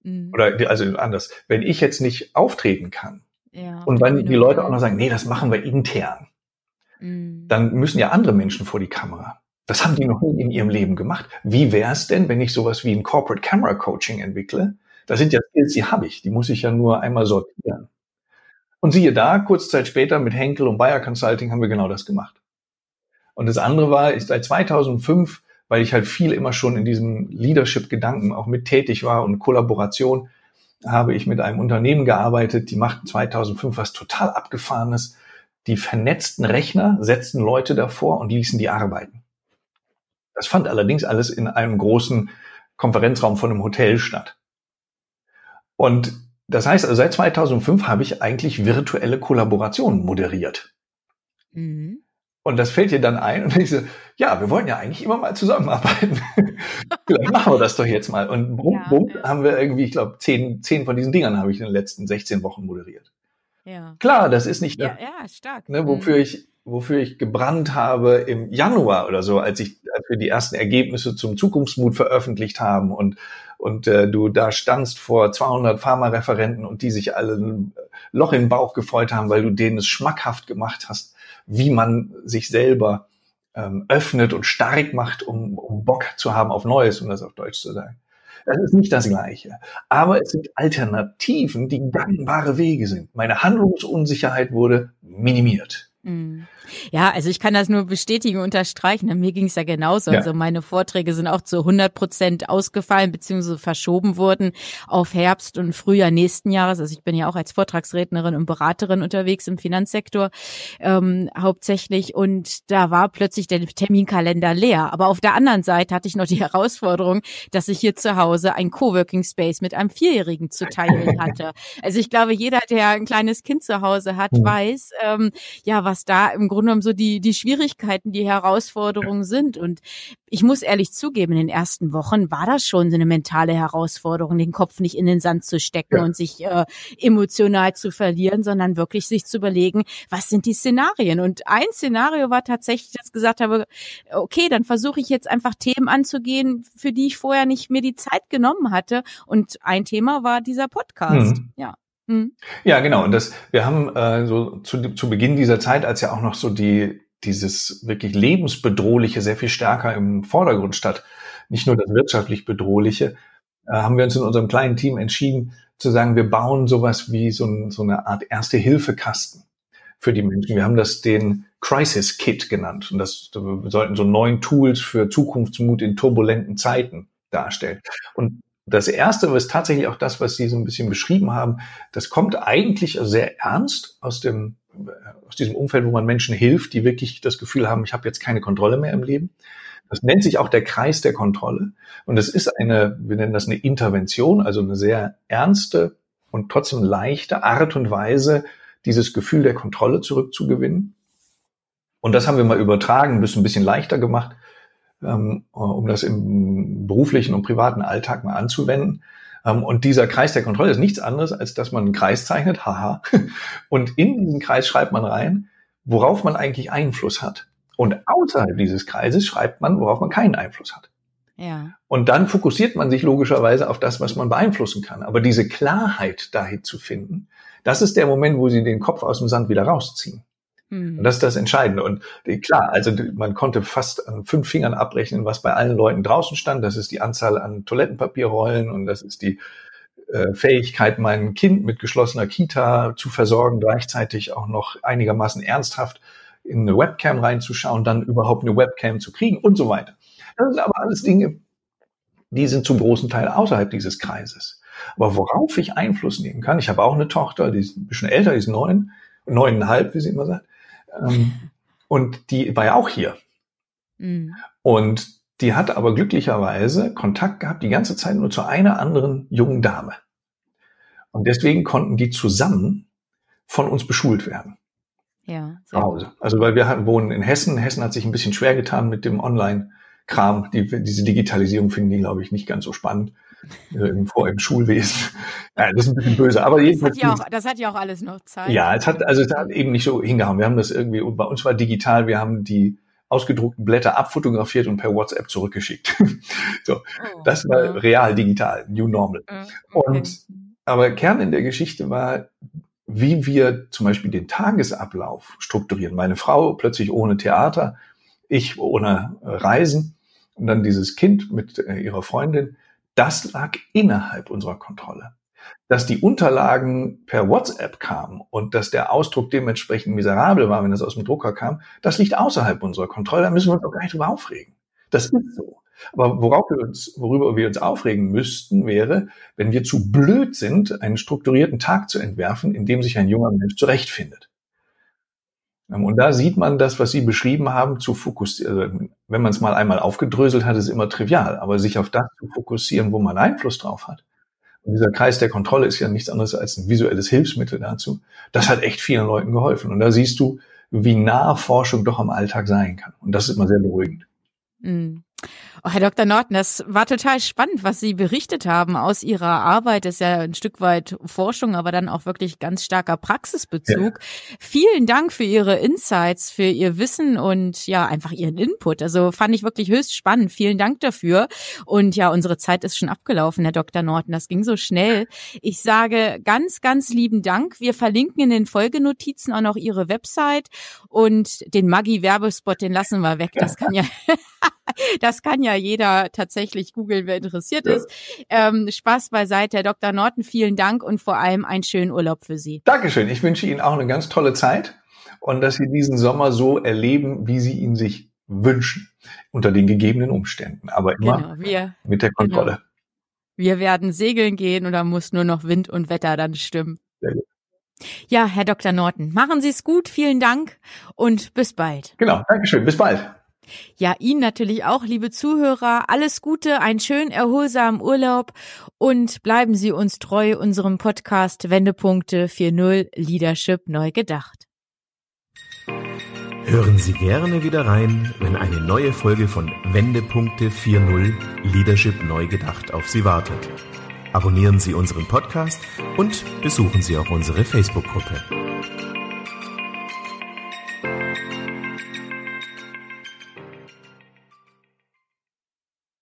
mhm. oder also anders, wenn ich jetzt nicht auftreten kann, ja, und wenn die Leute auch noch sagen, nee, das machen wir intern, mhm. dann müssen ja andere Menschen vor die Kamera. Das haben die noch nie in ihrem Leben gemacht. Wie wäre es denn, wenn ich sowas wie ein Corporate Camera Coaching entwickle? Das sind ja Skills, die habe ich. Die muss ich ja nur einmal sortieren. Und siehe da, kurz Zeit später mit Henkel und Bayer Consulting haben wir genau das gemacht. Und das andere war, ich seit 2005, weil ich halt viel immer schon in diesem Leadership-Gedanken auch mit tätig war und Kollaboration, habe ich mit einem Unternehmen gearbeitet, die machten 2005 was total abgefahrenes. Die vernetzten Rechner setzten Leute davor und ließen die arbeiten. Das fand allerdings alles in einem großen Konferenzraum von einem Hotel statt. Und das heißt, also seit 2005 habe ich eigentlich virtuelle Kollaborationen moderiert. Mhm. Und das fällt dir dann ein und ich so, ja, wir wollen ja eigentlich immer mal zusammenarbeiten. Vielleicht machen wir das doch jetzt mal. Und bumm, ja, bumm, ja. haben wir irgendwie, ich glaube, zehn, zehn von diesen Dingern habe ich in den letzten 16 Wochen moderiert. Ja. Klar, das ist nicht, ja, ja, stark. Ne, wofür mhm. ich, wofür ich gebrannt habe im Januar oder so, als ich, als wir die ersten Ergebnisse zum Zukunftsmut veröffentlicht haben und und äh, du da standst vor 200 Pharmareferenten und die sich alle ein Loch im Bauch gefreut haben, weil du denen es schmackhaft gemacht hast, wie man sich selber ähm, öffnet und stark macht, um, um Bock zu haben auf Neues, um das auf Deutsch zu sagen. Das ist nicht das Gleiche. Aber es sind Alternativen, die gangbare Wege sind. Meine Handlungsunsicherheit wurde minimiert. Mhm. Ja, also ich kann das nur bestätigen, unterstreichen. Mir ging es ja genauso. Ja. Also meine Vorträge sind auch zu 100 Prozent ausgefallen bzw. verschoben worden auf Herbst und Frühjahr nächsten Jahres. Also ich bin ja auch als Vortragsrednerin und Beraterin unterwegs im Finanzsektor ähm, hauptsächlich und da war plötzlich der Terminkalender leer. Aber auf der anderen Seite hatte ich noch die Herausforderung, dass ich hier zu Hause ein Coworking Space mit einem Vierjährigen zu teilen hatte. Also ich glaube, jeder, der ein kleines Kind zu Hause hat, mhm. weiß, ähm, ja, was da im Grunde genommen so die, die Schwierigkeiten, die Herausforderungen sind. Und ich muss ehrlich zugeben, in den ersten Wochen war das schon so eine mentale Herausforderung, den Kopf nicht in den Sand zu stecken ja. und sich äh, emotional zu verlieren, sondern wirklich sich zu überlegen, was sind die Szenarien? Und ein Szenario war tatsächlich, dass ich gesagt habe, okay, dann versuche ich jetzt einfach Themen anzugehen, für die ich vorher nicht mir die Zeit genommen hatte. Und ein Thema war dieser Podcast. Mhm. Ja. Mhm. Ja, genau. Und das, wir haben äh, so zu, zu Beginn dieser Zeit, als ja auch noch so die dieses wirklich lebensbedrohliche sehr viel stärker im Vordergrund statt, nicht nur das wirtschaftlich bedrohliche, äh, haben wir uns in unserem kleinen Team entschieden zu sagen, wir bauen sowas wie so, ein, so eine Art Erste-Hilfe-Kasten für die Menschen. Wir haben das den Crisis Kit genannt und das sollten so neun Tools für Zukunftsmut in turbulenten Zeiten darstellen. Und das erste ist tatsächlich auch das, was Sie so ein bisschen beschrieben haben. Das kommt eigentlich sehr ernst aus dem, aus diesem Umfeld, wo man Menschen hilft, die wirklich das Gefühl haben, ich habe jetzt keine Kontrolle mehr im Leben. Das nennt sich auch der Kreis der Kontrolle. Und es ist eine, wir nennen das eine Intervention, also eine sehr ernste und trotzdem leichte Art und Weise, dieses Gefühl der Kontrolle zurückzugewinnen. Und das haben wir mal übertragen, ein bisschen leichter gemacht ähm, um das im beruflichen und privaten Alltag mal anzuwenden. Ähm, und dieser Kreis der Kontrolle ist nichts anderes, als dass man einen Kreis zeichnet, haha, und in diesen Kreis schreibt man rein, worauf man eigentlich Einfluss hat. Und außerhalb dieses Kreises schreibt man, worauf man keinen Einfluss hat. Ja. Und dann fokussiert man sich logischerweise auf das, was man beeinflussen kann. Aber diese Klarheit dahin zu finden, das ist der Moment, wo sie den Kopf aus dem Sand wieder rausziehen. Mhm. Und das ist das Entscheidende. Und klar, also man konnte fast an fünf Fingern abrechnen, was bei allen Leuten draußen stand. Das ist die Anzahl an Toilettenpapierrollen und das ist die äh, Fähigkeit, mein Kind mit geschlossener Kita zu versorgen, gleichzeitig auch noch einigermaßen ernsthaft in eine Webcam reinzuschauen, dann überhaupt eine Webcam zu kriegen und so weiter. Das sind aber alles Dinge, die sind zum großen Teil außerhalb dieses Kreises. Aber worauf ich Einfluss nehmen kann, ich habe auch eine Tochter, die ist ein bisschen älter, die ist neun, neuneinhalb, wie sie immer sagt, und die war ja auch hier. Mhm. Und die hat aber glücklicherweise Kontakt gehabt die ganze Zeit nur zu einer anderen jungen Dame. Und deswegen konnten die zusammen von uns beschult werden. Ja. Zu Hause. Also weil wir wohnen in Hessen. Hessen hat sich ein bisschen schwer getan mit dem Online-Kram. Die, diese Digitalisierung finden die, glaube ich, nicht ganz so spannend vor im Schulwesen. Ja, das ist ein bisschen böse, aber jedenfalls. Das hat, ja auch, das hat ja auch alles noch Zeit. Ja, es hat, also es hat eben nicht so hingehauen. Wir haben das irgendwie, bei uns war digital, wir haben die ausgedruckten Blätter abfotografiert und per WhatsApp zurückgeschickt. so, oh, das war ja. real digital, New Normal. Okay. Und, aber Kern in der Geschichte war, wie wir zum Beispiel den Tagesablauf strukturieren. Meine Frau plötzlich ohne Theater, ich ohne Reisen und dann dieses Kind mit äh, ihrer Freundin das lag innerhalb unserer Kontrolle. Dass die Unterlagen per WhatsApp kamen und dass der Ausdruck dementsprechend miserabel war, wenn das aus dem Drucker kam, das liegt außerhalb unserer Kontrolle. Da müssen wir uns auch gar nicht drüber aufregen. Das ist so. Aber worauf wir uns, worüber wir uns aufregen müssten, wäre, wenn wir zu blöd sind, einen strukturierten Tag zu entwerfen, in dem sich ein junger Mensch zurechtfindet. Ähm, und da sieht man das, was Sie beschrieben haben, zu fokussieren. Also wenn man es mal einmal aufgedröselt hat, ist immer trivial. Aber sich auf das zu fokussieren, wo man Einfluss drauf hat. Und dieser Kreis der Kontrolle ist ja nichts anderes als ein visuelles Hilfsmittel dazu. Das hat echt vielen Leuten geholfen. Und da siehst du, wie nah Forschung doch am Alltag sein kann. Und das ist immer sehr beruhigend. Mhm. Oh, Herr Dr. Norton, das war total spannend, was Sie berichtet haben aus Ihrer Arbeit. Das ist ja ein Stück weit Forschung, aber dann auch wirklich ganz starker Praxisbezug. Ja. Vielen Dank für Ihre Insights, für Ihr Wissen und ja, einfach Ihren Input. Also fand ich wirklich höchst spannend. Vielen Dank dafür. Und ja, unsere Zeit ist schon abgelaufen, Herr Dr. Norton. Das ging so schnell. Ich sage ganz, ganz lieben Dank. Wir verlinken in den Folgenotizen auch noch Ihre Website und den Maggi-Werbespot, den lassen wir weg. Das kann ja, das kann ja jeder tatsächlich googeln, wer interessiert ja. ist. Ähm, Spaß beiseite, Herr Dr. Norton, vielen Dank und vor allem einen schönen Urlaub für Sie. Dankeschön. Ich wünsche Ihnen auch eine ganz tolle Zeit und dass Sie diesen Sommer so erleben, wie Sie ihn sich wünschen, unter den gegebenen Umständen, aber immer genau, wir, mit der Kontrolle. Genau. Wir werden segeln gehen und da muss nur noch Wind und Wetter dann stimmen. Sehr gut. Ja, Herr Dr. Norton, machen Sie es gut, vielen Dank und bis bald. Genau, Dankeschön, bis bald. Ja, Ihnen natürlich auch, liebe Zuhörer. Alles Gute, einen schönen, erholsamen Urlaub und bleiben Sie uns treu unserem Podcast Wendepunkte 4.0 Leadership neu gedacht. Hören Sie gerne wieder rein, wenn eine neue Folge von Wendepunkte 4.0 Leadership neu gedacht auf Sie wartet. Abonnieren Sie unseren Podcast und besuchen Sie auch unsere Facebook-Gruppe.